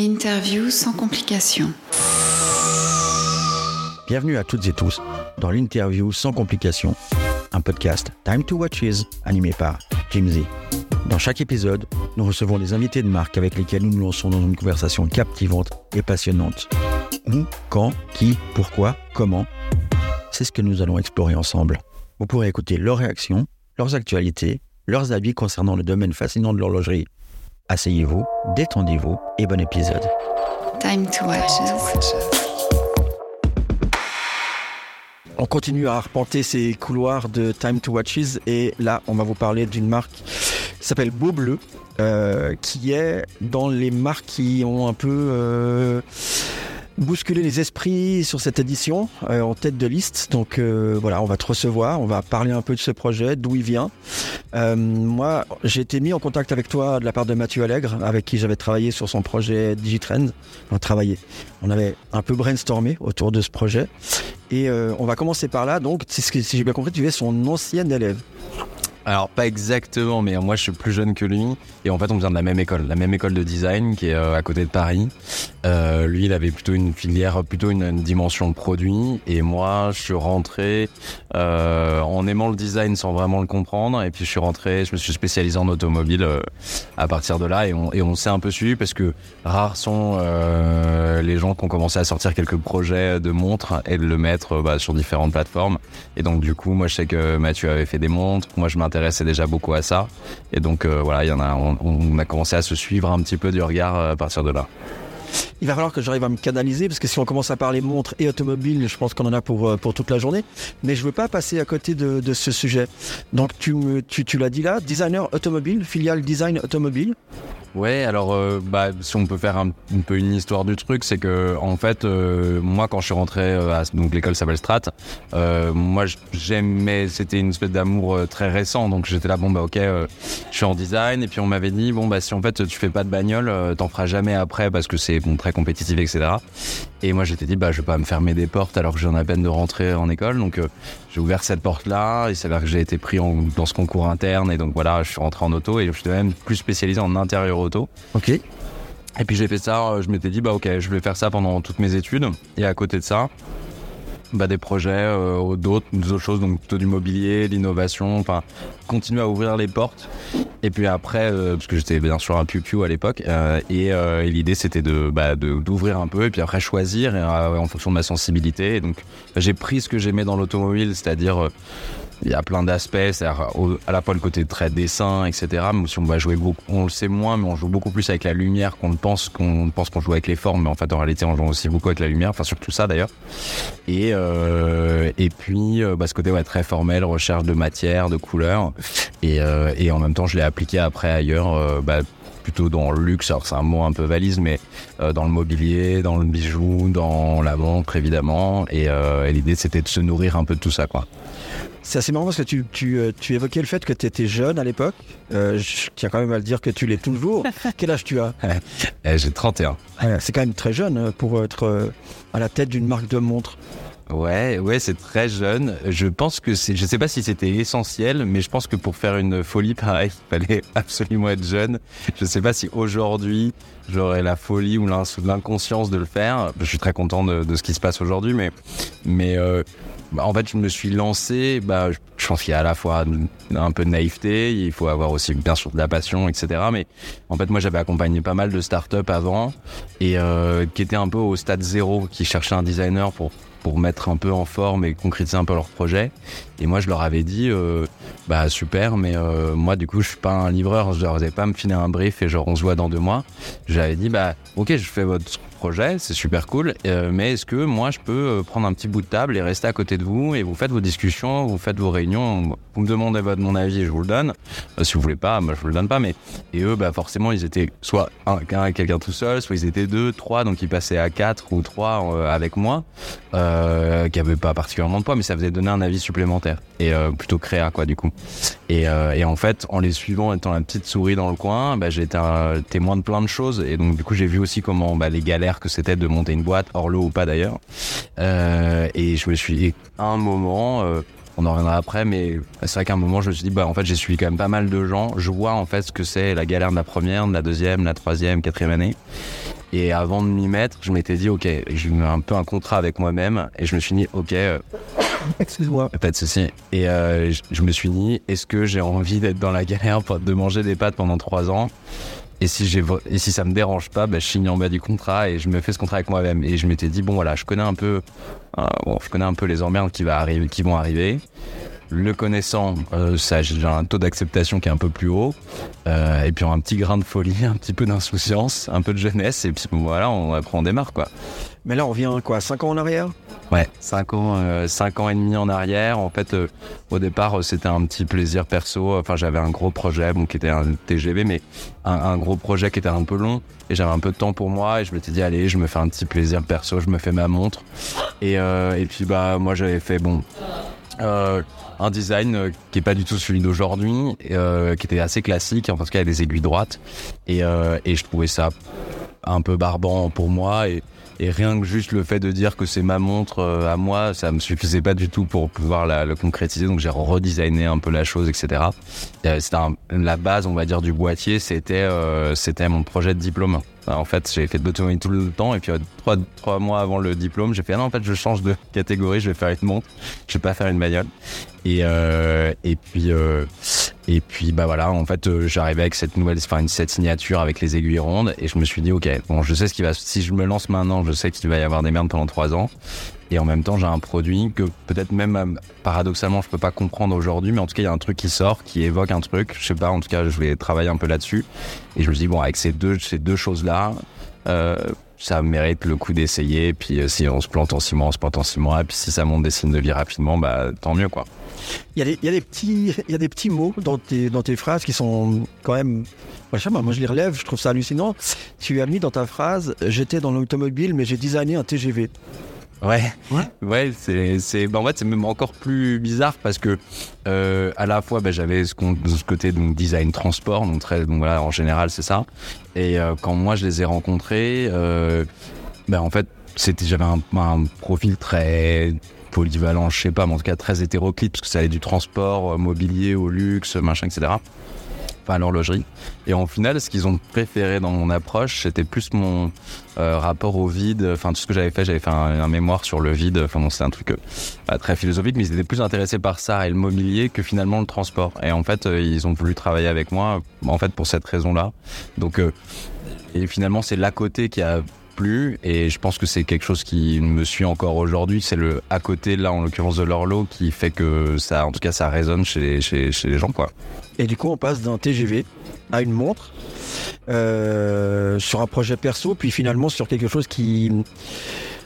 L'interview sans complications. Bienvenue à toutes et tous dans l'interview sans complications, un podcast Time to Watches animé par Jim Z. Dans chaque épisode, nous recevons des invités de marque avec lesquels nous nous lançons dans une conversation captivante et passionnante. Où, quand, qui, pourquoi, comment, c'est ce que nous allons explorer ensemble. Vous pourrez écouter leurs réactions, leurs actualités, leurs avis concernant le domaine fascinant de l'horlogerie. Asseyez-vous, détendez-vous et bon épisode. Time to watches. On continue à arpenter ces couloirs de Time to Watches et là, on va vous parler d'une marque qui s'appelle Beau Bleu, euh, qui est dans les marques qui ont un peu euh, bousculé les esprits sur cette édition euh, en tête de liste. Donc euh, voilà, on va te recevoir, on va parler un peu de ce projet, d'où il vient. Euh, moi, j'ai été mis en contact avec toi de la part de Mathieu Allègre, avec qui j'avais travaillé sur son projet Digitrend. On avait un peu brainstormé autour de ce projet. Et on va commencer par là. Donc, que, si j'ai bien compris, tu es son ancienne élève. Alors pas exactement, mais moi je suis plus jeune que lui. Et en fait on vient de la même école, la même école de design qui est euh, à côté de Paris. Euh, lui il avait plutôt une filière, plutôt une, une dimension produit. Et moi je suis rentré euh, en aimant le design sans vraiment le comprendre. Et puis je suis rentré, je me suis spécialisé en automobile à partir de là. Et on, s'est un peu suivi parce que rares sont les gens qui ont commencé à sortir quelques projets de montres et de le mettre bah, sur différentes plateformes. Et donc du coup moi je sais que Mathieu avait fait des montres, moi je m'intéressais déjà beaucoup à ça et donc euh, voilà il y en a on, a commencé à se suivre un petit peu du regard euh, à partir de là Il va falloir que j'arrive à me canaliser parce que si on commence à parler montre et automobile, je pense qu'on en a pour, euh, pour toute la journée. Mais je veux pas passer à côté de, de ce sujet. Donc tu, tu, tu l'as dit là, designer automobile, filiale design automobile. Ouais, alors euh, bah, si on peut faire un, peu une histoire du truc, c'est que en fait, euh, moi quand je suis rentré euh, à donc l'école s'appelle Strat, moi j'aimais, c'était une espèce d'amour très récent, donc j'étais là bon bah ok, je suis en design. Et puis on m'avait dit bon bah si en fait tu fais pas de bagnole, t'en feras jamais après parce que c'est bon très compétitif etc. Et moi j'étais dit bah je vais pas me fermer des portes alors que j'en ai à peine de rentrer en école, donc j'ai ouvert cette porte là, il s'avère que j'ai été pris en, dans ce concours interne et donc voilà je suis rentré en auto et je suis même plus spécialisé en intérieur auto. Ok. Et puis j'ai fait ça, je m'étais dit, bah ok, je vais faire ça pendant toutes mes études. Et à côté de ça, bah, des projets, euh, d'autres, d'autres choses, donc plutôt du mobilier, l'innovation, enfin, continuer à ouvrir les portes. Et puis après, euh, parce que j'étais bien sûr un piou à l'époque, euh, et, euh, et l'idée c'était de, bah, d'ouvrir un peu, et puis après choisir euh, en fonction de ma sensibilité. Et donc j'ai pris ce que j'aimais dans l'automobile, c'est-à-dire euh, il y a plein d'aspects, au- à la fois le côté très dessin, etc. Mais si on va jouer beaucoup, on le sait moins, mais on joue beaucoup plus avec la lumière qu'on le pense, qu'on pense qu'on joue avec les formes, mais en fait en réalité on joue aussi beaucoup avec la lumière, enfin surtout ça d'ailleurs. Et euh, et puis euh, bah, ce côté ouais, très formel, recherche de matière, de couleurs, et euh, et en même temps je l'ai appliqué après ailleurs. euh, bah, plutôt dans le luxe, alors c'est un mot un peu valise, mais euh, dans le mobilier, dans le bijou, dans la montre évidemment, et, euh, et l'idée c'était de se nourrir un peu de tout ça quoi. C'est assez marrant parce que tu, tu, euh, tu évoquais le fait que tu étais jeune à l'époque. Euh, je tiens quand même à le dire que tu l'es toujours. Quel âge tu as? Eh, J'ai 31. Ouais, C'est quand même très jeune euh, pour être euh, à la tête d'une marque de montre. Ouais, ouais, c'est très jeune. Je pense que c'est, je sais pas si c'était essentiel, mais je pense que pour faire une folie pareille, il fallait absolument être jeune. Je sais pas si aujourd'hui j'aurais la folie ou l'in- l'inconscience de le faire. Je suis très content de, de ce qui se passe aujourd'hui, mais, mais euh, bah, en fait, je me suis lancé. Bah, je pense qu'il y a à la fois un peu de naïveté, il faut avoir aussi bien sûr de la passion, etc. Mais en fait, moi, j'avais accompagné pas mal de startups avant et euh, qui étaient un peu au stade zéro, qui cherchaient un designer pour pour mettre un peu en forme et concrétiser un peu leur projet. Et moi, je leur avais dit, euh, bah super, mais euh, moi, du coup, je suis pas un livreur, je leur avais pas me filer un brief et genre on se voit dans deux mois. J'avais dit, bah ok, je fais votre projet, c'est super cool, euh, mais est-ce que moi, je peux euh, prendre un petit bout de table et rester à côté de vous et vous faites vos discussions, vous faites vos réunions, vous me demandez votre mon avis et je vous le donne. Euh, si vous voulez pas, moi, je vous le donne pas, mais et eux, bah forcément, ils étaient soit un, un- quelqu'un tout seul, soit ils étaient deux, trois, donc ils passaient à quatre ou trois avec moi qui avait pas particulièrement de poids, mais ça faisait donner un avis supplémentaire et plutôt créa quoi du coup. Et, et en fait, en les suivant, étant la petite souris dans le coin, bah, j'ai été témoin de plein de choses et donc du coup j'ai vu aussi comment bah, les galères que c'était de monter une boîte, hors lot ou pas d'ailleurs. Euh, et je me suis dit, à un moment. euh, on en reviendra après, mais c'est vrai qu'à un moment, je me suis dit, bah, en fait, j'ai suivi quand même pas mal de gens. Je vois, en fait, ce que c'est la galère de la première, de la deuxième, de la troisième, quatrième année. Et avant de m'y mettre, je m'étais dit, ok, j'ai eu un peu un contrat avec moi-même et je me suis dit, ok, euh, Excuse-moi. pas de souci. Et euh, je, je me suis dit, est-ce que j'ai envie d'être dans la galère de manger des pâtes pendant trois ans? Et si, j'ai, et si ça me dérange pas, bah, je signe en bas du contrat et je me fais ce contrat avec moi-même. Et je m'étais dit, bon voilà, je connais un peu, euh, bon, je connais un peu les emmerdes qui, va arriver, qui vont arriver. Le connaissant, euh, ça, j'ai un taux d'acceptation qui est un peu plus haut. Euh, et puis un petit grain de folie, un petit peu d'insouciance, un peu de jeunesse. Et puis voilà, on, après on démarre quoi. Mais là, on revient quoi 5 ans en arrière? Ouais, 5 ans, euh, cinq ans et demi en arrière. En fait, euh, au départ, euh, c'était un petit plaisir perso. Enfin, j'avais un gros projet, bon, qui était un TGV, mais un, un gros projet qui était un peu long. Et j'avais un peu de temps pour moi. Et je m'étais dit, allez, je me fais un petit plaisir perso. Je me fais ma montre. Et, euh, et puis, bah, moi, j'avais fait, bon, euh, un design euh, qui est pas du tout celui d'aujourd'hui, euh, qui était assez classique, en tout cas des aiguilles droites. Et, euh, et je trouvais ça un peu barbant pour moi. Et rien que juste le fait de dire que c'est ma montre euh, à moi, ça me suffisait pas du tout pour pouvoir la, le concrétiser. Donc j'ai redesigné un peu la chose, etc. Euh, C'était un- la base, on va dire, du boîtier. C'était euh, mon projet de diplôme. En fait, j'ai fait de l'automobile tout le temps et puis euh, trois, trois mois avant le diplôme, j'ai fait ah non en fait je change de catégorie, je vais faire une montre, je vais pas faire une bagnole. Et euh, et puis euh, et puis bah voilà, en fait euh, j'arrivais avec cette nouvelle, enfin cette signature avec les aiguilles rondes et je me suis dit ok bon je sais ce qui va, si je me lance maintenant, je sais qu'il va y avoir des merdes pendant trois ans. Et en même temps, j'ai un produit que peut-être même euh, paradoxalement, je peux pas comprendre aujourd'hui, mais en tout cas, il y a un truc qui sort, qui évoque un truc. Je sais pas, en tout cas, je vais travailler un peu là-dessus. Et je me dis bon, avec ces deux, ces deux choses-là, euh, ça mérite le coup d'essayer. Puis euh, si on se plante en six mois, on se plante en six mois. Puis si ça monte des signes de vie rapidement, bah tant mieux quoi. Il y, a des, il y a des petits, il y a des petits mots dans tes, dans tes phrases qui sont quand même. Je moi je les relève, je trouve ça hallucinant. Tu as mis dans ta phrase J'étais dans l'automobile, mais j'ai designé un TGV. Ouais, Ouais. ouais, c'est, bah, en fait, c'est même encore plus bizarre parce que euh, à la fois, bah, j'avais ce, côté donc design transport, donc très, donc voilà, en général, c'est ça. Et euh, quand moi je les ai rencontrés, euh, bah, en fait, c'était, j'avais un, un profil très polyvalent, je sais pas, mais en tout cas très hétéroclite parce que ça allait du transport euh, mobilier au luxe, machin, etc. Enfin, l'horlogerie. Et en final, ce qu'ils ont préféré dans mon approche, c'était plus mon euh, rapport au vide. Enfin, tout ce que j'avais fait, j'avais fait un, mémoire sur le vide. Enfin, bon, c'est un truc euh, très philosophique, mais ils étaient plus intéressés par ça et le mobilier que finalement le transport. Et en fait, ils ont voulu travailler avec moi, en fait, pour cette raison-là. Donc, et finalement, c'est l'à côté qui a et je pense que c'est quelque chose qui me suit encore aujourd'hui. C'est le à côté là en l'occurrence de l'horloge qui fait que ça en tout cas ça résonne chez les, chez, les gens quoi. Et du coup, on passe d'un TGV à une montre euh, sur un projet perso, puis finalement sur quelque chose qui,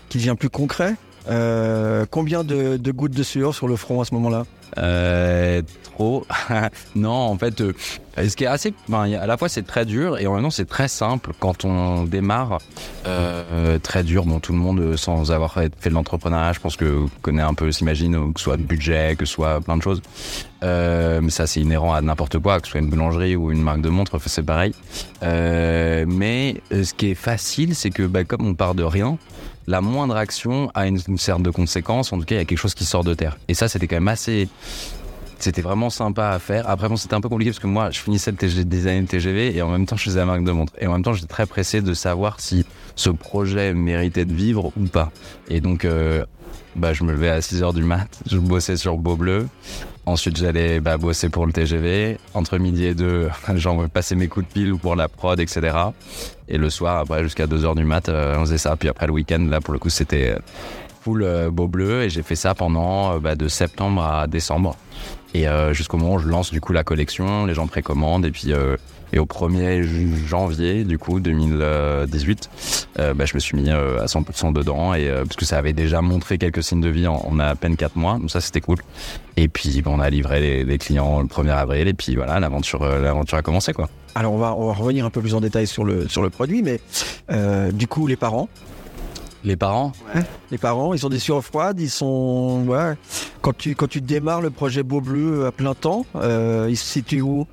qui devient plus concret. Euh, combien de gouttes de sueur sur le front à ce moment-là? Euh, trop. non, en fait, euh, ce qui est assez, à la fois c'est très dur et en même temps c'est très simple quand on démarre. Euh, très dur, bon, tout le monde sans avoir fait de l'entrepreneuriat, je pense que connaît un peu, s'imagine, que ce soit de budget, que ce soit plein de choses. Mais ça c'est inhérent à n'importe quoi, que ce soit une boulangerie ou une marque de montre, c'est pareil. Mais ce qui est facile, c'est que bah, comme on part de rien, la moindre action a une, une sorte de conséquence. En tout cas, il y a quelque chose qui sort de terre. Et ça, c'était quand même assez. C'était vraiment sympa à faire. Après, bon, c'était un peu compliqué parce que moi, je finissais le TG des années de TGV et en même temps, je faisais la marque de montre. Et en même temps, j'étais très pressé de savoir si ce projet méritait de vivre ou pas. Et donc, euh, bah, je me levais à 6 heures du mat, je bossais sur Beau Bleu. Ensuite, j'allais bah, bosser pour le TGV. Entre midi et deux, j'en passais mes coups de pile pour la prod, etc. Et le soir, après, jusqu'à 2 heures du mat, euh, on faisait ça. Puis après, le week-end, là, pour le coup, c'était full euh, Beau Bleu. Et j'ai fait ça pendant euh, bah, de septembre à décembre. Et euh, jusqu'au moment où je lance du coup la collection, les gens précommandent. Et puis, et au 1er ju- janvier, du coup, 2018, euh, bah, je me suis mis à 100% dedans. Et, euh, parce que ça avait déjà montré quelques signes de vie en, en à peine 4 mois. Donc ça, c'était cool. Et puis, on a livré les, clients le 1er avril. Et puis voilà, l'aventure, l'aventure a commencé, quoi. Alors on va, on va revenir un peu plus en détail sur le, sur le produit, mais du coup les parents, Les parents les parents, ils ont des sueurs froides, ils sont. Quand tu démarres le projet Beau Bleu à plein temps, euh, ils se situent où?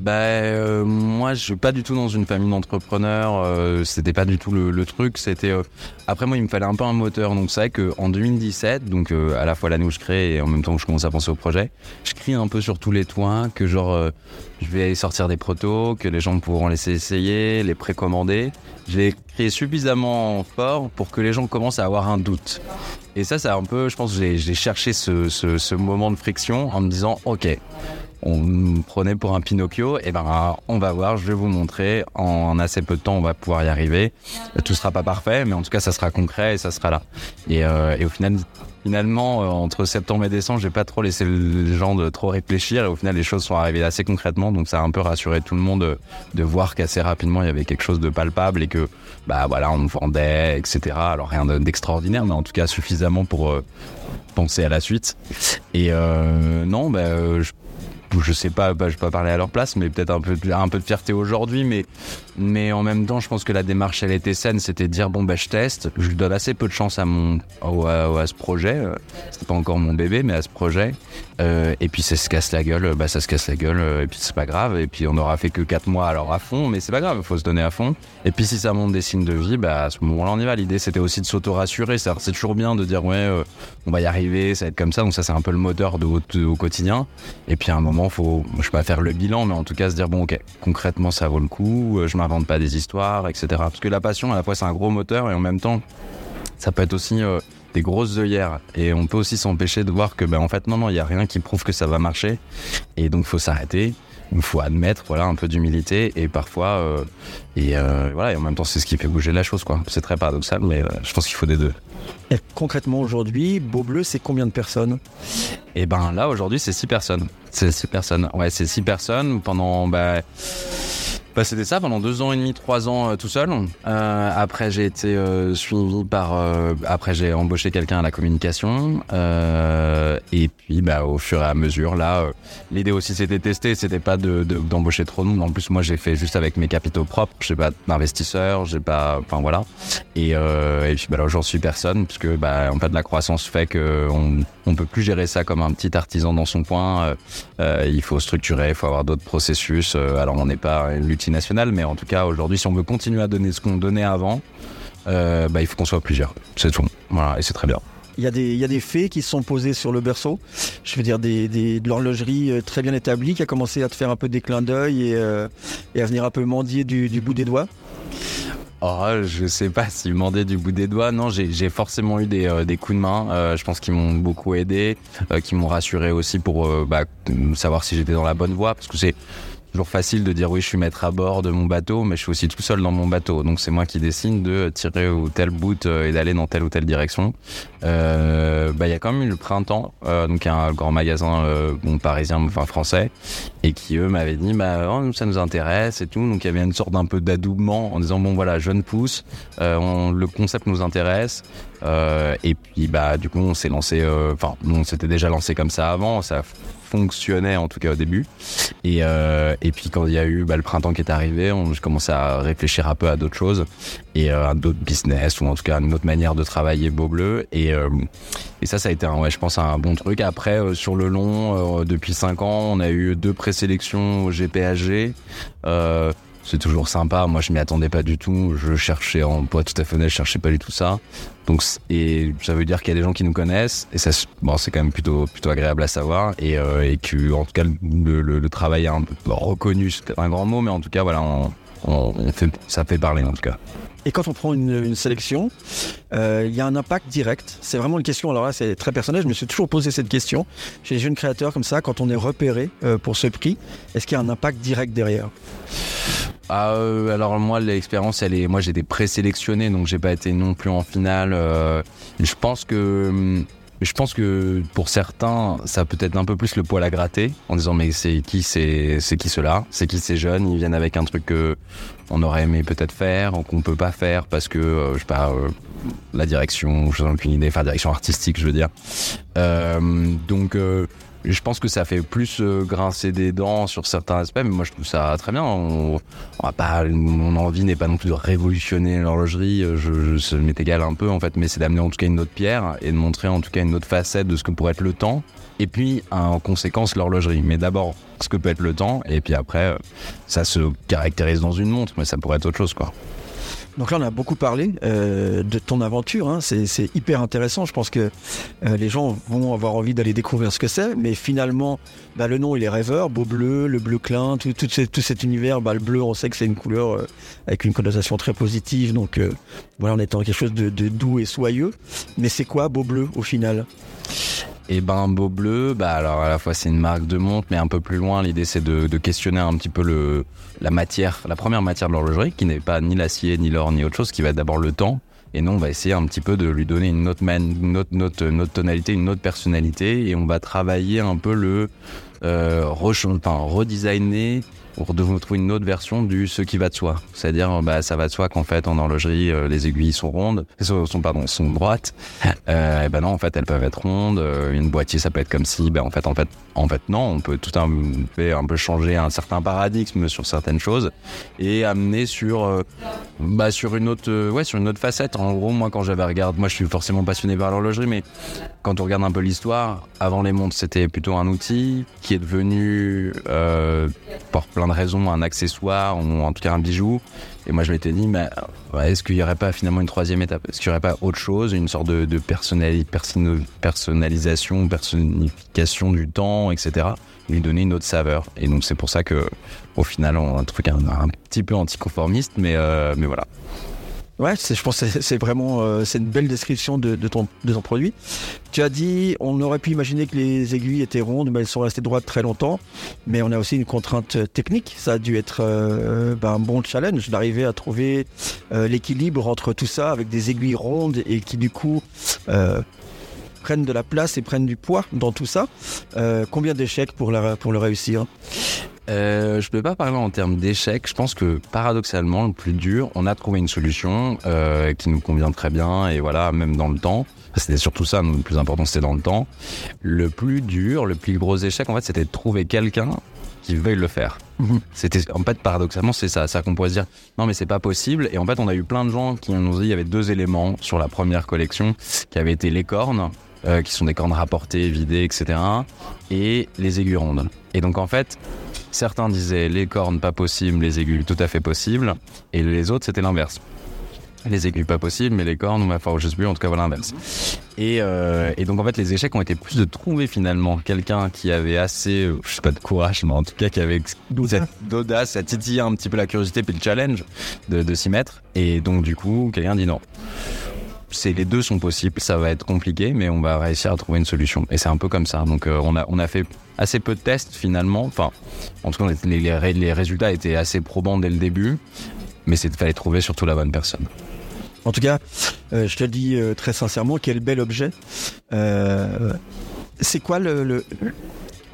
Bah euh, moi je suis pas du tout dans une famille d'entrepreneurs euh, c'était pas du tout le, truc c'était euh, après moi il me fallait un peu un moteur donc c'est vrai que en 2017 donc à la fois l'année où je crée et en même temps que je commence à penser au projet je crie un peu sur tous les toits que genre je vais sortir des protos que les gens pourront laisser essayer les précommander. J'ai crié suffisamment fort pour que les gens commencent à avoir un doute. Et ça c'est un peu je pense j'ai cherché ce moment de friction en me disant ok on me prenait pour un Pinocchio, et ben on va voir, je vais vous montrer. En assez peu de temps, on va pouvoir y arriver. Tout sera pas parfait, mais en tout cas, ça sera concret et ça sera là. Et, euh, et au final, finalement, euh, entre septembre et décembre, j'ai pas trop laissé les gens de trop réfléchir, et au final, les choses sont arrivées assez concrètement. Donc, ça a un peu rassuré tout le monde de, de voir qu'assez rapidement, il y avait quelque chose de palpable et que, bah voilà, on vendait, etc. Alors rien de- d'extraordinaire, mais en tout cas suffisamment pour euh, penser à la suite. Et euh, non, bah, euh, je sais pas, bah, je peux pas parler à leur place, mais peut-être un peu, de fierté aujourd'hui, mais, mais en même temps, je pense que la démarche, elle était saine, c'était de dire bon, bah, je teste, je donne assez peu de chance à mon, à, ce projet, euh, c'était pas encore mon bébé, mais à ce projet, euh, et puis ça se casse la gueule, bah, ça se casse la gueule, euh, et puis c'est pas grave, et puis on aura fait que 4 mois alors à fond, mais c'est pas grave, faut se donner à fond, et puis si ça monte des signes de vie, bah, à ce moment-là, on y va. L'idée, c'était aussi de s'auto-rassurer, c'est toujours bien de dire ouais, euh, on va y arriver, ça va être comme ça, donc ça, c'est un peu le moteur de- au quotidien. Et puis à un moment, faut, je sais pas faire le bilan, mais en tout cas se dire bon, ok, concrètement, ça vaut le coup. euh, Je m'invente pas des histoires, etc. Parce que la passion, à la fois, c'est un gros moteur et en même temps, ça peut être aussi euh, des grosses œillères. Et on peut aussi s'empêcher de voir que, ben en fait, non, non, il y a rien qui prouve que ça va marcher. Et donc, faut s'arrêter. Il faut admettre, voilà, un peu d'humilité et parfois, euh, et euh, voilà, et en même temps, c'est ce qui fait bouger la chose, quoi. C'est très paradoxal, mais euh, je pense qu'il faut des deux. Et concrètement, aujourd'hui, Beau Bleu, c'est combien de personnes? Et ben là aujourd'hui c'est six personnes. C'est six personnes. Ouais, c'est six personnes pendant bah, c'était ça pendant deux ans et demi, trois ans euh, tout seul. Euh, après j'ai été euh, suivi par euh, après j'ai embauché quelqu'un à la communication euh, et puis bah au fur et à mesure là euh, l'idée aussi c'était de tester, c'était pas de de- d'embaucher trop de monde. En plus moi j'ai fait juste avec mes capitaux propres, j'ai pas d'investisseurs, j'ai pas enfin voilà. Et, et puis bah là j'en suis personne puisque bah en fait la croissance fait que on peut plus gérer ça comme un petit artisan dans son coin. Euh, euh, il faut structurer, il faut avoir d'autres processus. Euh, alors on n'est pas une multinationale, mais en tout cas aujourd'hui, si on veut continuer à donner ce qu'on donnait avant, bah, il faut qu'on soit plusieurs. C'est tout. Voilà, et c'est très bien. il y, a des, il y a des fées qui se sont posées sur le berceau. Je veux dire, des, des- de l'horlogerie très bien établie qui a commencé à te faire un peu des clins d'œil et, et à venir un peu mendier du, du bout des doigts. Oh, je sais pas s'ils demandaient du bout des doigts. Non, j'ai j'ai forcément eu des, euh, des coups de main. Euh, je pense qu'ils m'ont beaucoup aidé, euh, qui m'ont rassuré aussi pour euh, bah, savoir si j'étais dans la bonne voie. Parce que c'est toujours facile de dire oui, je suis maître à bord de mon bateau, mais je suis aussi tout seul dans mon bateau. Donc c'est moi qui décide de tirer au tel bout euh, et d'aller dans telle ou telle direction. Euh, bah, il y a quand même eu le printemps, euh, donc un grand magasin euh, bon, parisien, enfin français, et qui eux m'avaient dit bah oh, ça nous intéresse et tout. Donc il y avait une sorte d'un peu d'adoubement en disant bon voilà jeune pousse, euh, le concept nous intéresse. Euh, et puis bah du coup on s'est lancé, euh, enfin on s'était déjà lancé comme ça avant, ça fonctionnait en tout cas au début. Et, euh, et puis quand il y a eu bah, le printemps qui est arrivé, on je commençais à réfléchir un peu à d'autres choses et euh, à d'autres business ou en tout cas à une autre manière de travailler Beau Bleu. Et, euh, et ça, ça a été, un, ouais, je pense, un bon truc. Après, euh, sur le long, euh, depuis 5 ans, on a eu deux présélections au GPHG. Euh, c'est toujours sympa. Moi, je m'y attendais pas du tout. Je cherchais, en pas tout à fait honnête, je cherchais pas du tout ça. Donc, et ça veut dire qu'il y a des gens qui nous connaissent. Et ça, bon, c'est quand même plutôt, plutôt agréable à savoir. Et, euh, que, en tout cas, le, travail est un peu reconnu, c'est un grand mot, mais en tout cas, voilà, ça fait parler, en tout cas. Et quand on prend une, une sélection, euh, il y a un impact direct. C'est vraiment une question, alors là c'est très personnel, je me suis toujours posé cette question. Chez les jeunes créateurs comme ça, quand on est repéré euh, pour ce prix, est-ce qu'il y a un impact direct derrière? Ah, euh, alors moi l'expérience elle est moi été présélectionné donc j'ai pas été non plus en finale euh, je pense que hum, je pense que pour certains ça peut être un peu plus le poil à gratter en disant mais c'est qui c'est c'est qui cela c'est qui ces jeunes? Ils viennent avec un truc que on aurait aimé peut-être faire ou qu'on peut pas faire parce que euh, je sais pas la direction je n'ai aucune idée enfin direction artistique je veux dire. Donc je pense que ça fait plus euh, grincer des dents sur certains aspects, mais moi je trouve ça très bien. On, mon envie n'est pas non plus de révolutionner l'horlogerie, euh, je, je, égal un peu en fait, mais c'est d'amener en tout cas une autre pierre et de montrer en tout cas une autre facette de ce que pourrait être le temps, et puis en conséquence l'horlogerie. Mais d'abord ce que peut être le temps, et puis après ça se caractérise dans une montre, mais ça pourrait être autre chose quoi. Donc là, on a beaucoup parlé euh, de ton aventure. Hein. C'est hyper intéressant. Je pense que euh, les gens vont avoir envie d'aller découvrir ce que c'est. Mais finalement, bah, le nom, il est rêveur. Beau bleu, le bleu clin, tout, cet univers. Bah, le bleu, on sait que c'est une couleur euh, avec une connotation très positive. Donc voilà, on est dans quelque chose de doux et soyeux. Mais c'est quoi beau bleu au final? Et ben Beau Bleu, bah alors à la fois c'est une marque de montre, mais un peu plus loin, l'idée c'est de, questionner un petit peu le, la matière, la première matière de l'horlogerie, qui n'est pas ni l'acier, ni l'or, ni autre chose, qui va être d'abord le temps. Et nous, on va essayer un petit peu de lui donner une autre, man, une autre, tonalité, une autre personnalité, et on va travailler un peu le euh, enfin, redesigner pour de vous trouver une autre version du ce qui va de soi. C'est-à-dire, bah, ça va de soi qu'en fait, en horlogerie, euh, les aiguilles sont rondes, sont, sont pardon, sont droites. Euh, et ben non, en fait, elles peuvent être rondes. Euh, une boîtier, ça peut être comme si, ben en fait, en fait, en fait, non. On peut tout un, un peu changer un certain paradigme sur certaines choses et amener sur, euh, bah, sur une autre, euh, ouais, sur une autre facette. En gros, moi, quand j'avais regardé, moi, je suis forcément passionné par l'horlogerie, mais quand on regarde un peu l'histoire, avant les montres, c'était plutôt un outil qui est devenu, euh, pour plein de raisons, un accessoire ou en tout cas un bijou. Et moi, je m'étais dit, mais est-ce qu'il n'y aurait pas finalement une troisième étape? Est-ce qu'il n'y aurait pas autre chose, une sorte de, de personnali perso personnalisation, personnification du temps, etc. Lui donner une autre saveur? Et donc, c'est pour ça que, au final, on a un truc un, un petit peu anticonformiste, mais, euh, mais voilà. Ouais, je pense que c'est vraiment euh, une belle description de, ton, produit. Tu as dit, on aurait pu imaginer que les aiguilles étaient rondes, mais elles sont restées droites très longtemps. Mais on a aussi une contrainte technique. Ça a dû être euh, ben, un bon challenge d'arriver à trouver euh, l'équilibre entre tout ça avec des aiguilles rondes et qui du coup euh, prennent de la place et prennent du poids dans tout ça. Euh, combien d'échecs pour, pour le réussir? Euh, je ne peux pas parler en termes d'échec. Je pense que paradoxalement, le plus dur, on a trouvé une solution euh, qui nous convient très bien et voilà, même dans le temps. C'était surtout ça, le plus important, c'était dans le temps. Le plus dur, le plus gros échec, en fait, c'était de trouver quelqu'un qui veuille le faire. Mmh. C'était en fait paradoxalement c'est ça, ça qu'on pourrait se dire non mais c'est pas possible et en fait on a eu plein de gens qui nous ont dit il y avait deux éléments sur la première collection qui avaient été les cornes euh, qui sont des cornes rapportées, vidées, etc. et les aiguilles rondes. Et donc en fait Certains disaient les cornes pas possible, les aiguilles tout à fait possible, et les autres c'était l'inverse. Les aiguilles pas possible, mais les cornes, enfin je sais plus, en tout cas voilà l'inverse. Et, euh, et, donc en fait les échecs ont été plus de trouver finalement quelqu'un qui avait assez, euh, je sais pas de courage, mais en tout cas qui avait d'audace, à titiller un petit peu la curiosité puis le challenge de, de s'y mettre. Et donc du coup quelqu'un dit non c'est les deux sont possibles. Ça va être compliqué, mais on va réussir à trouver une solution. Et c'est un peu comme ça. Donc euh, on a on a fait assez peu de tests finalement. Enfin, en tout cas, les, résultats étaient assez probants dès le début, mais c'est fallait trouver surtout la bonne personne. En tout cas, euh, je te dis euh, très sincèrement, quel bel objet. C'est quoi le,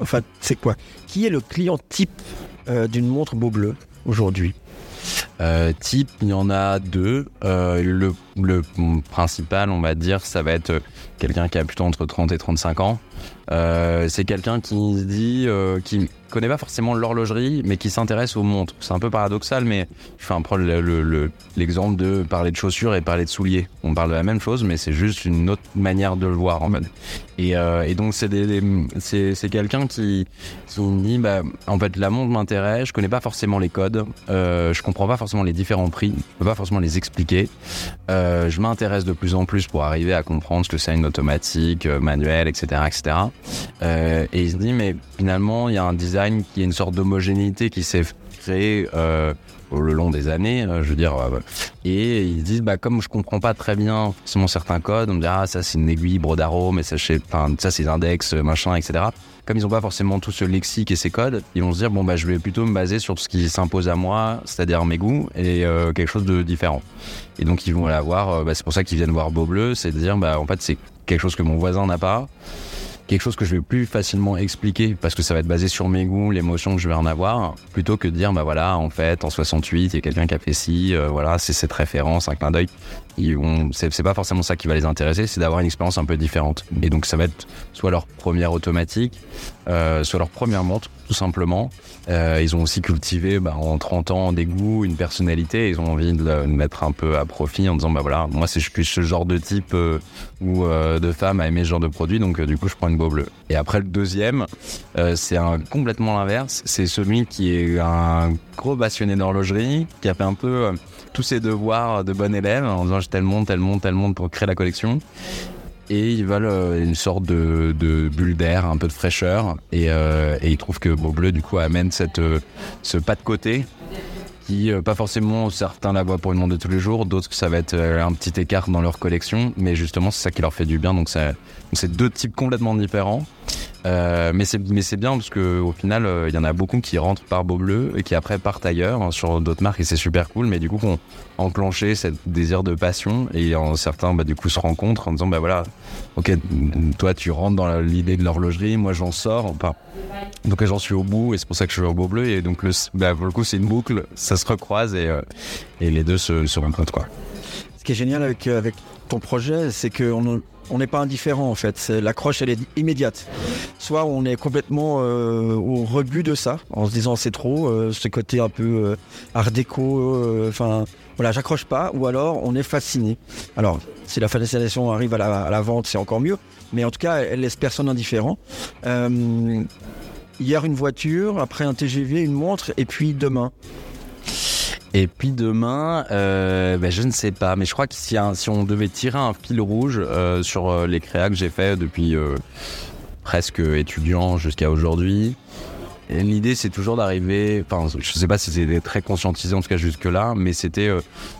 enfin c'est quoi? Qui est le client type d'une montre beau bleu aujourd'hui? Euh, type, il y en a deux. Euh, le, le, principal, on va dire, ça va être quelqu'un qui a plutôt entre 30 et 35 ans. Euh, c'est quelqu'un qui se dit, euh, qui connaît pas forcément l'horlogerie, mais qui s'intéresse aux montres. C'est un peu paradoxal, mais je fais un peu l'exemple le, le, de parler de chaussures et parler de souliers. On parle de la même chose, mais c'est juste une autre manière de le voir en fait. Et, euh, et donc c'est c'est quelqu'un qui, qui me dit, bah, en fait, la montre m'intéresse. Je connais pas forcément les codes, euh, je comprends pas forcément les différents prix, je peux pas forcément les expliquer. Euh, je m'intéresse de plus en plus pour arriver à comprendre ce que c'est une automatique, euh, manuelle, etc., etc. Euh, et il se dit, mais finalement, il y a un design qui est une sorte d'homogénéité qui s'est créée euh, le long des années, euh, je veux dire. et ils disent, bah, comme je comprends pas très bien forcément certains codes, on me dit, ah, ça c'est une aiguille brodaro, mais ça, ça c'est l'index, machin, etc. Comme ils n'ont pas forcément tout ce lexique et ces codes, ils vont se dire, bon, bah, je vais plutôt me baser sur ce qui s'impose à moi, c'est-à-dire mes goûts, et euh, quelque chose de différent. Et donc, ils vont aller voir, euh, bah, c'est pour ça qu'ils viennent voir Beau Bleu, c'est de dire, bah, en fait, c'est quelque chose que mon voisin n'a pas quelque chose que je vais plus facilement expliquer parce que ça va être basé sur mes goûts, l'émotion que je vais en avoir, plutôt que de dire bah voilà en fait en 68 il y a quelqu'un qui a fait ci, euh, voilà c'est cette référence, un clin d'œil. C'est pas forcément ça qui va les intéresser, c'est d'avoir une expérience un peu différente. Et donc ça va être soit leur première automatique, euh, soit leur première montre tout simplement. Euh, ils ont aussi cultivé bah, en 30 ans des goûts, une personnalité. Ils ont envie de le mettre un peu à profit en disant bah voilà, moi c'est je suis ce genre de type euh, ou euh, de femme à aimer ce genre de produit, donc euh, du coup je prends une beau bleu. Et après le deuxième, euh, c'est un complètement l'inverse. C'est celui qui est un gros passionné d'horlogerie, qui a fait un peu euh, tous ses devoirs de bon élève en disant j'ai tel monde, tel monde, tel monde pour créer la collection et ils veulent euh, une sorte de, bulle d'air, un peu de fraîcheur, et, euh, ils trouvent que Beau Bleu du coup amène euh, ce pas de côté qui, pas forcément, certains la voient pour une montre de tous les jours, d'autres ça va être un petit écart dans leur collection, mais justement c'est ça qui leur fait du bien, donc c'est deux types complètement différents. Euh, mais c'est bien parce que au final euh, il y en a beaucoup qui rentrent par Beau Bleu et qui après partent ailleurs hein, sur d'autres marques et c'est super cool mais du coup qu'on enclenché ce désir de passion et en certains bah, du coup se rencontrent en disant bah voilà ok toi tu rentres dans l'idée de l'horlogerie moi j'en sors enfin donc j'en suis au bout et c'est pour ça que je suis au Beau Bleu et donc le, bah, pour le coup c'est une boucle ça se recroise et, euh, et les deux se, rencontrent quoi. Ce qui est génial avec, avec ton projet, c'est qu'on on n'est pas indifférent en fait. L'accroche, elle est immédiate. Soit on est complètement euh, au rebut de ça, en se disant c'est trop, euh, ce côté un peu euh, art déco, enfin voilà, j'accroche pas, ou alors on est fasciné. Alors, si la fascination arrive à la, à la vente, c'est encore mieux, mais en tout cas, elle laisse personne indifférent. Hier, une voiture, après un TGV, une montre, et puis demain. Et puis demain, euh, ben, je ne sais pas, mais je crois que si, on devait tirer un fil rouge euh, sur euh, les créas que j'ai fait depuis presque étudiant jusqu'à aujourd'hui, l'idée c'est toujours d'arriver, enfin je sais pas si c'était très conscientisé en tout cas jusque là, mais c'était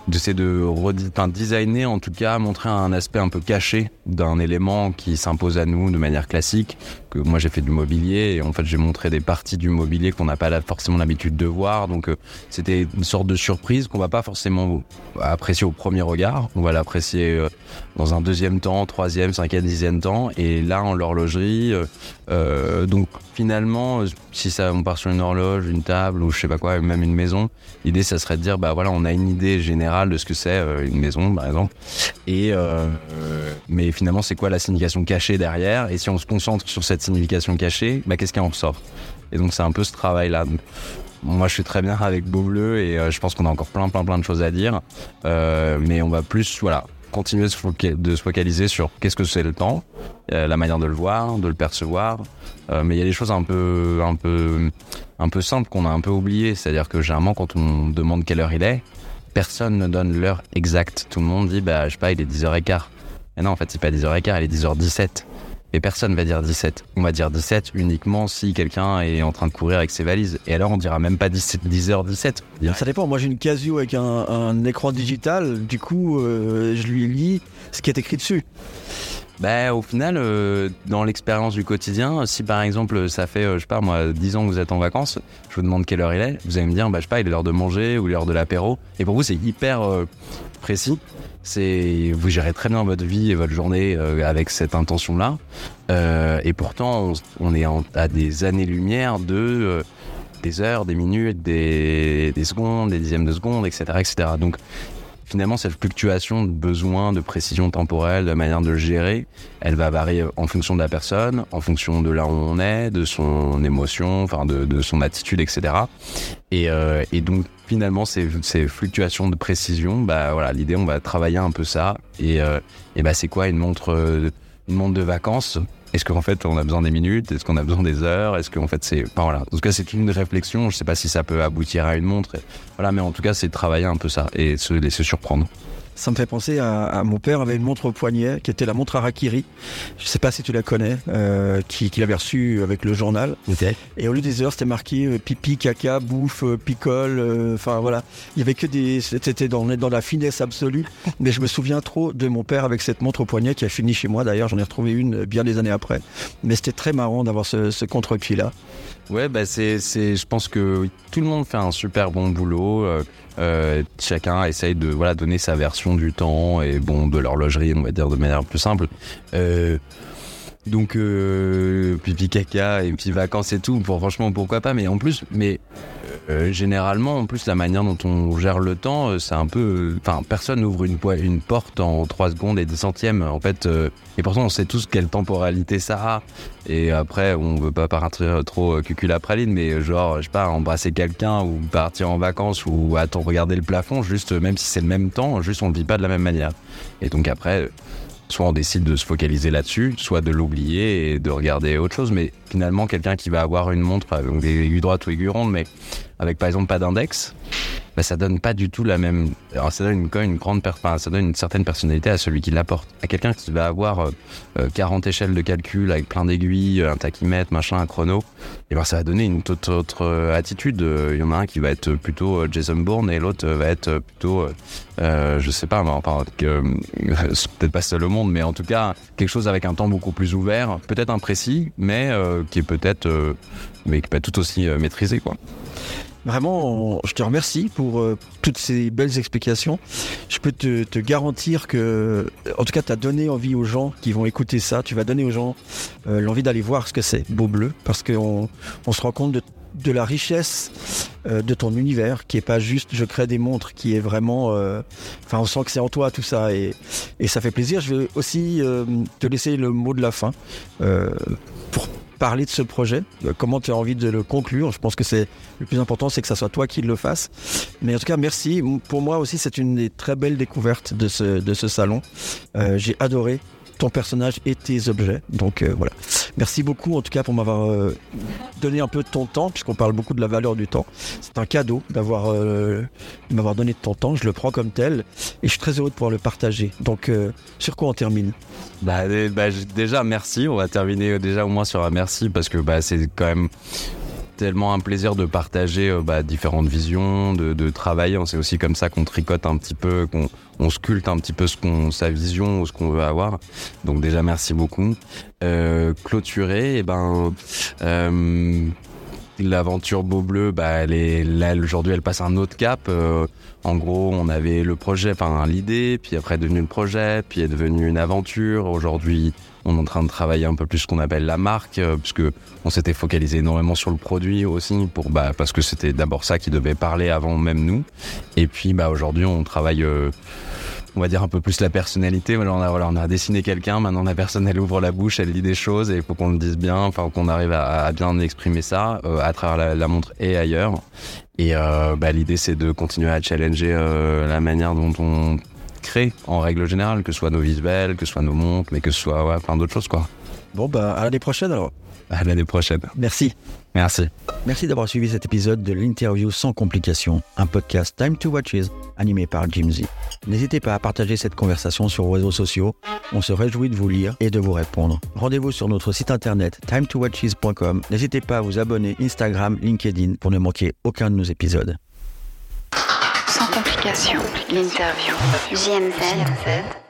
d'essayer de designer en tout cas, montrer un aspect un peu caché d'un élément qui s'impose à nous de manière classique, que moi j'ai fait du mobilier et en fait j'ai montré des parties du mobilier qu'on n'a pas forcément l'habitude de voir, donc euh, c'était une sorte de surprise qu'on va pas forcément apprécier au premier regard. On va l'apprécier euh, dans un deuxième temps, troisième, cinquième, dixième temps. Et là, en l'horlogerie, euh, donc finalement, si ça, on part sur une horloge, une table ou je sais pas quoi, même une maison, l'idée ça serait de dire, bah voilà, on a une idée générale de ce que c'est une maison, par exemple. Et mais finalement, c'est quoi la signification cachée derrière? Et si on se concentre sur cette signification cachée, bah qu'est-ce qui en ressort? Et donc c'est un peu ce travail-là. Moi, je suis très bien avec Beau Bleu et euh, je pense qu'on a encore plein, plein, plein de choses à dire. Euh, mais on va plus, voilà, continuer de se, focaliser sur qu'est-ce que c'est le temps, euh, la manière de le voir, de le percevoir. Mais il y a des choses un peu, un peu, un peu simples qu'on a un peu oubliées. C'est-à-dire que généralement, quand on demande quelle heure il est, personne ne donne l'heure exacte. Tout le monde dit, bah, je sais pas, il est 10h15. Mais non, en fait, c'est pas 10h15, il est 10h17. Et personne va dire 17. On va dire 17 uniquement si quelqu'un est en train de courir avec ses valises. Et alors, on dira même pas 17, 10h17. On dira Ça dépend. Moi, j'ai une Casio avec un, un écran digital. Du coup, euh, je lui lis ce qui est écrit dessus. Bah, au final, euh, dans l'expérience du quotidien, si par exemple ça fait, euh, je sais pas moi, 10 ans que vous êtes en vacances, je vous demande quelle heure il est, vous allez me dire, bah, je sais pas, il est l'heure de manger ou l'heure de l'apéro. Et pour vous, c'est hyper euh, précis. Vous gérez très bien votre vie et votre journée euh, avec cette intention-là. Euh, et pourtant, on, est à des années-lumière de euh, des heures, des minutes, des, des secondes, des dixièmes de secondes, etc., etc. Donc, finalement, cette fluctuation de besoin, de précision temporelle, de manière de le gérer, elle va varier en fonction de la personne, en fonction de là où on est, de son émotion, enfin de, son attitude, etc. Et, et donc finalement ces, fluctuations de précision, bah voilà, l'idée on va travailler un peu ça. Et, euh, et bah c'est quoi une montre, euh, une montre de vacances? Est-ce qu'en fait on a besoin des minutes? Est-ce qu'on a besoin des heures? Est-ce qu'en fait c'est, enfin voilà. En tout cas c'est une réflexion. Je sais pas si ça peut aboutir à une montre. Voilà, mais en tout cas c'est de travailler un peu ça et se laisser surprendre. Ça me fait penser à, à mon père avait une montre au poignet qui était la montre Harakiri. Je sais pas si tu la connais, euh, qui qu'il avait reçue avec le journal. Et au lieu des heures, c'était marqué euh, pipi, caca, bouffe, euh, picole. Enfin voilà, il y avait que des. C'était dans, dans la finesse absolue. Mais je me souviens trop de mon père avec cette montre au poignet qui a fini chez moi. D'ailleurs, j'en ai retrouvé une bien des années après. Mais c'était très marrant d'avoir ce, ce contre-pied là. Ouais, bah c'est, c'est, je pense que oui, tout le monde fait un super bon boulot. Euh, chacun essaye de voilà donner sa version du temps et bon de l'horlogerie, on va dire de manière plus simple. Euh, Donc, euh, pipi caca et puis vacances et tout, pour, franchement, pourquoi pas. Mais en plus, mais euh, généralement, en plus, la manière dont on gère le temps, euh, c'est un peu. Enfin, personne n'ouvre une, po- une porte en 3 secondes et des centièmes. En fait, euh, et pourtant, on sait tous quelle temporalité ça a. Et après, on veut pas partir trop euh, cucul à praline, mais euh, genre, je sais pas, embrasser quelqu'un ou partir en vacances ou attendre, regarder le plafond, juste, euh, même si c'est le même temps, juste on le vit pas de la même manière. Et donc après, euh, soit on décide de se focaliser là-dessus, soit de l'oublier et de regarder autre chose. Mais finalement, quelqu'un qui va avoir une montre avec des aiguilles droites ou aiguilles rondes, mais avec par exemple pas d'index, bah, ça donne pas du tout la même. Alors ça donne une, quand grande, ça donne une certaine personnalité à celui qui l'apporte. À quelqu'un qui va avoir euh, euh, 40 échelles de calcul avec plein d'aiguilles, un tachymètre, machin, un chrono, et ben ça va donner une toute autre euh, attitude. Euh, Il y en a un qui va être plutôt euh, Jason Bourne et l'autre euh, va être euh, plutôt, euh, euh, je sais pas, enfin, euh, peut-être pas seul au monde, mais en tout cas quelque chose avec un temps beaucoup plus ouvert, peut-être imprécis, mais euh, qui est peut-être, euh, mais qui peut être tout aussi euh, maîtrisé, quoi. Vraiment, je te remercie pour euh, toutes ces belles explications. Je peux te, garantir que, en tout cas, tu as donné envie aux gens qui vont écouter ça. Tu vas donner aux gens euh, l'envie d'aller voir ce que c'est, Beau Bleu, parce qu'on on se rend compte de, la richesse euh, de ton univers, qui est pas juste je crée des montres, qui est vraiment. Enfin, on sent que c'est en toi tout ça, et, et ça fait plaisir. Je vais aussi te laisser le mot de la fin pour parler de ce projet, euh, comment tu as envie de le conclure? Je pense que c'est le plus important, c'est que ça soit toi qui le fasses. Mais en tout cas, merci. Pour moi aussi, c'est une des très belles découvertes de ce, salon. Euh, J'ai adoré ton personnage et tes objets. Donc euh, voilà. Merci beaucoup en tout cas pour m'avoir euh, donné un peu de ton temps, puisqu'on parle beaucoup de la valeur du temps. C'est un cadeau d'avoir euh, m'avoir donné de ton temps. Je le prends comme tel et je suis très heureux de pouvoir le partager. Donc sur quoi on termine? Bah, bah, déjà, merci. On va terminer déjà au moins sur un merci parce que bah, c'est quand même tellement un plaisir de partager euh, bah, différentes visions, de, de travailler. C'est aussi comme ça qu'on tricote un petit peu, qu'on on sculpte un petit peu ce qu'on, sa vision ce qu'on veut avoir. Donc déjà, merci beaucoup. Euh, clôturer, et ben, euh, l'aventure Beau Bleu, bah, là aujourd'hui, elle passe un autre cap. Euh, en gros, on avait le projet, enfin l'idée, puis après est devenu le projet, puis est devenu une aventure. Aujourd'hui, on est en train de travailler un peu plus ce qu'on appelle la marque, euh, puisque on s'était focalisé énormément sur le produit aussi, pour bah parce que c'était d'abord ça qui devait parler avant même nous. Et puis bah aujourd'hui, on travaille. euh, on va dire un peu plus la personnalité. Voilà, on a, dessiné quelqu'un, maintenant la personne elle ouvre la bouche, elle dit des choses et il faut qu'on le dise bien, enfin qu'on arrive à, bien exprimer ça euh, à travers la, montre et ailleurs. Et euh, bah, l'idée c'est de continuer à challenger la manière dont on en règle générale, que ce soit nos visuels, que ce soit nos montres, mais que ce soit ouais, plein d'autres choses quoi. Bon bah à l'année prochaine alors. À l'année prochaine. Merci. Merci. Merci d'avoir suivi cet épisode de l'interview sans complications, un podcast Time to Watches animé par Jim Z. N'hésitez pas à partager cette conversation sur vos réseaux sociaux. On se réjouit de vous lire et de vous répondre. Rendez-vous sur notre site internet timetowatches.com. N'hésitez pas à vous abonner Instagram, LinkedIn pour ne manquer aucun de nos épisodes. L'interview. JMZ.